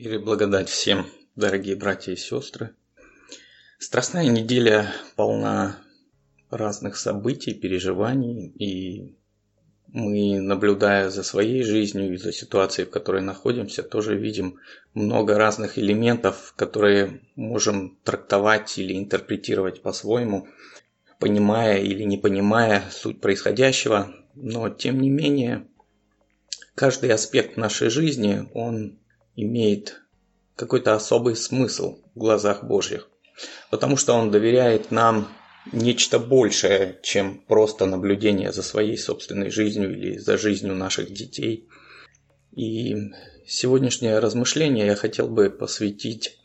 Мир и благодать всем, дорогие братья и сестры. Страстная неделя полна разных событий, переживаний, и мы, наблюдая за своей жизнью и за ситуацией, в которой находимся, тоже видим много разных элементов, которые можем трактовать или интерпретировать по-своему, понимая или не понимая суть происходящего, но тем не менее каждый аспект нашей жизни, он имеет какой-то особый смысл в глазах Божьих, потому что Он доверяет нам нечто большее, чем просто наблюдение за своей собственной жизнью или за жизнью наших детей. И сегодняшнее размышление я хотел бы посвятить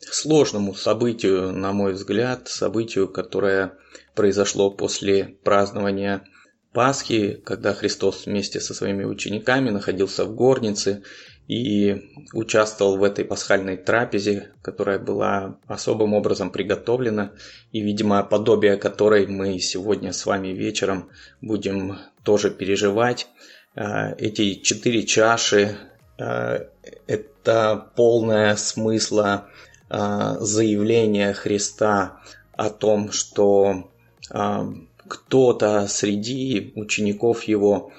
сложному событию, на мой взгляд, событию, которое произошло после празднования Пасхи, когда Христос вместе со своими учениками находился в горнице и участвовал в этой пасхальной трапезе, которая была особым образом приготовлена и, видимо, подобие которой мы сегодня с вами вечером будем тоже переживать. А, эти четыре чаши а, – это полное смысла а, заявления Христа о том, что кто-то среди учеников его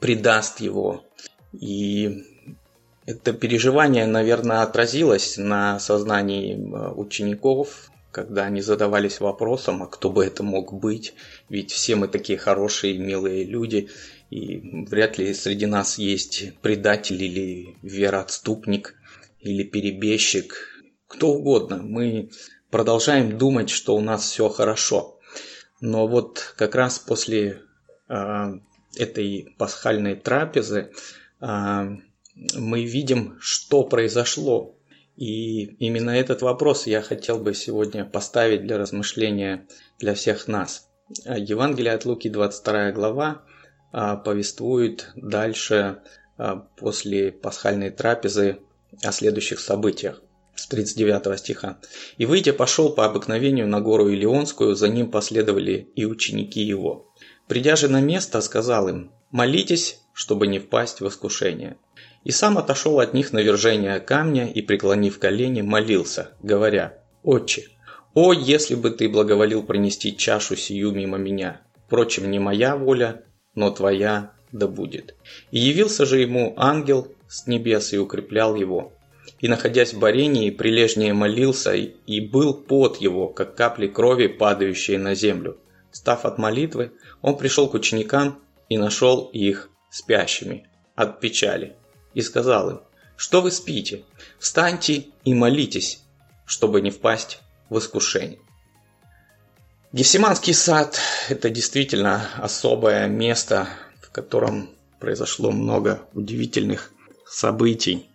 предаст его, и это переживание, наверное, отразилось на сознании э, учеников, когда они задавались вопросом, а кто бы это мог быть, ведь все мы такие хорошие, милые люди, и вряд ли среди нас есть предатель или вероотступник, или перебежчик, кто угодно. Мы продолжаем думать, что у нас все хорошо. Но вот как раз после э, этой пасхальной трапезы мы видим, что произошло. И именно этот вопрос я хотел бы сегодня поставить для размышления для всех нас. Евангелие от Луки, 22 глава, а, повествует дальше а, после пасхальной трапезы о следующих событиях с 39 стиха. «И выйдя, пошел по обыкновению на гору Илионскую, за ним последовали и ученики его. Придя же на место, сказал им, молитесь, чтобы не впасть в искушение. И сам отошел от них на вержение камня и, преклонив колени, молился, говоря, «Отче, о, если бы ты благоволил принести чашу сию мимо меня! Впрочем, не моя воля, но твоя да будет». И явился же ему ангел с небес и укреплял его. И, находясь в борении, прилежнее молился, и был пот его, как капли крови, падающие на землю. Став от молитвы, он пришел к ученикам и нашел их спящими от печали, и сказал им, что вы спите, встаньте и молитесь, чтобы не впасть в искушение. Гефсиманский сад – это действительно особое место, в котором произошло много удивительных событий.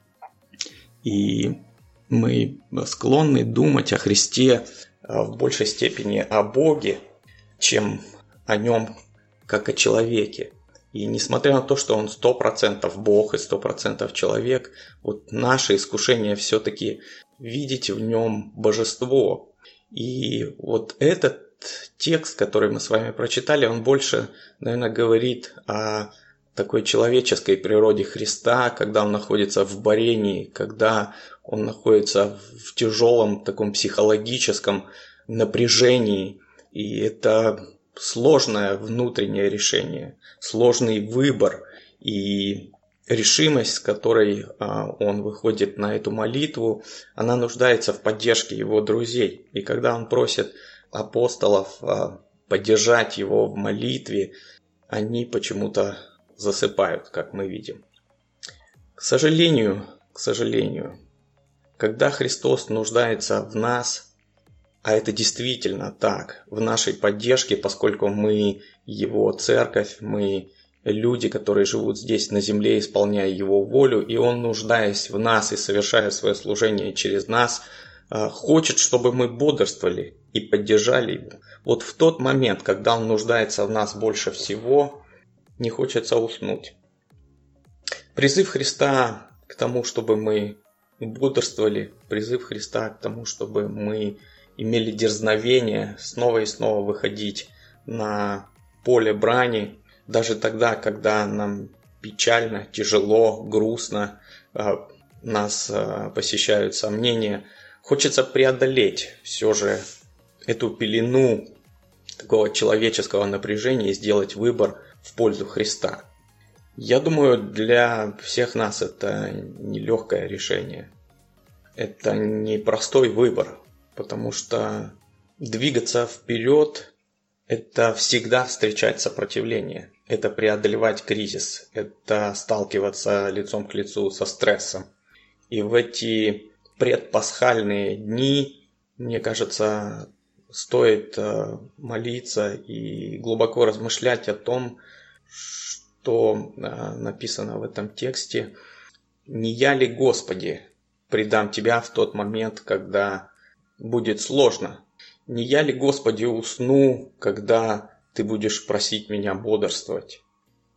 И мы склонны думать о Христе а, в большей степени о Боге, чем о нем как о человеке. И несмотря на то, что он 100% Бог и 100% человек, вот наше искушение все-таки видеть в нем божество. И вот этот текст, который мы с вами прочитали, он больше, наверное, говорит о такой человеческой природе Христа, когда он находится в борении, когда он находится в тяжелом таком психологическом напряжении. И это сложное внутреннее решение, сложный выбор и решимость, с которой а, он выходит на эту молитву, она нуждается в поддержке его друзей. И когда он просит апостолов а, поддержать его в молитве, они почему-то засыпают, как мы видим. К сожалению, к сожалению, когда Христос нуждается в нас, а это действительно так, в нашей поддержке, поскольку мы его церковь, мы люди, которые живут здесь на земле, исполняя его волю, и он, нуждаясь в нас и совершая свое служение через нас, а, хочет, чтобы мы бодрствовали и поддержали его. Вот в тот момент, когда он нуждается в нас больше всего, не хочется уснуть. Призыв Христа к тому, чтобы мы бодрствовали, призыв Христа к тому, чтобы мы имели дерзновение снова и снова выходить на поле брани, даже тогда, когда нам печально, тяжело, грустно, а, нас а, посещают сомнения, хочется преодолеть все же эту пелену такого человеческого напряжения и сделать выбор в пользу Христа. Я думаю, для всех нас это нелегкое решение. Это непростой выбор, потому что двигаться вперед – это всегда встречать сопротивление, это преодолевать кризис, это сталкиваться лицом к лицу со стрессом. И в эти предпасхальные дни, мне кажется, стоит э, молиться и глубоко размышлять о том, что э, написано в этом тексте. «Не я ли, Господи, предам Тебя в тот момент, когда будет сложно? Не я ли, Господи, усну, когда Ты будешь просить меня бодрствовать?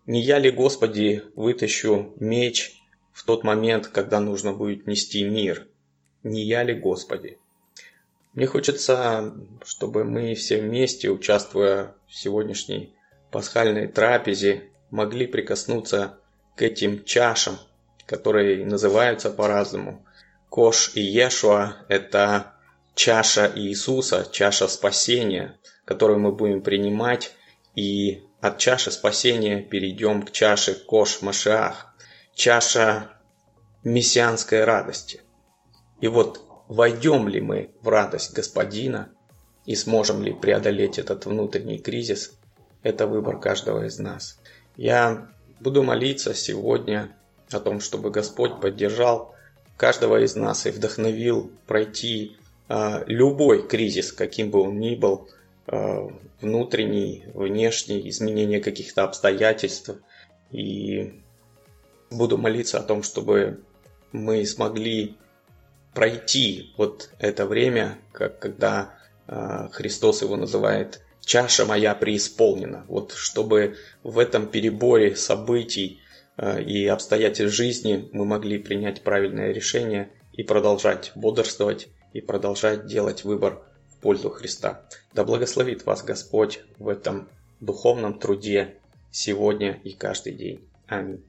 Не я ли, Господи, вытащу меч в тот момент, когда нужно будет нести мир? Не я ли, Господи?» Мне хочется, чтобы мы все вместе, участвуя в сегодняшней пасхальной трапезе, могли прикоснуться к этим чашам, которые называются по-разному. Кош и Ешуа – это чаша Иисуса, чаша спасения, которую мы будем принимать, и от чаши спасения перейдем к чаше Кош Машиах, чаша мессианской радости. И вот войдем ли мы в радость Господина и сможем ли преодолеть этот внутренний кризис, это выбор каждого из нас. Я буду молиться сегодня о том, чтобы Господь поддержал каждого из нас и вдохновил пройти любой кризис, каким бы он ни был, э, внутренний, внешний, изменение каких-то обстоятельств. И буду молиться о том, чтобы мы смогли пройти вот это время, как когда э, Христос его называет «чаша моя преисполнена». Вот чтобы в этом переборе событий и обстоятельств жизни мы могли принять правильное решение и продолжать бодрствовать и продолжать делать выбор в пользу Христа. Да благословит вас Господь в этом духовном труде сегодня и каждый день. Аминь.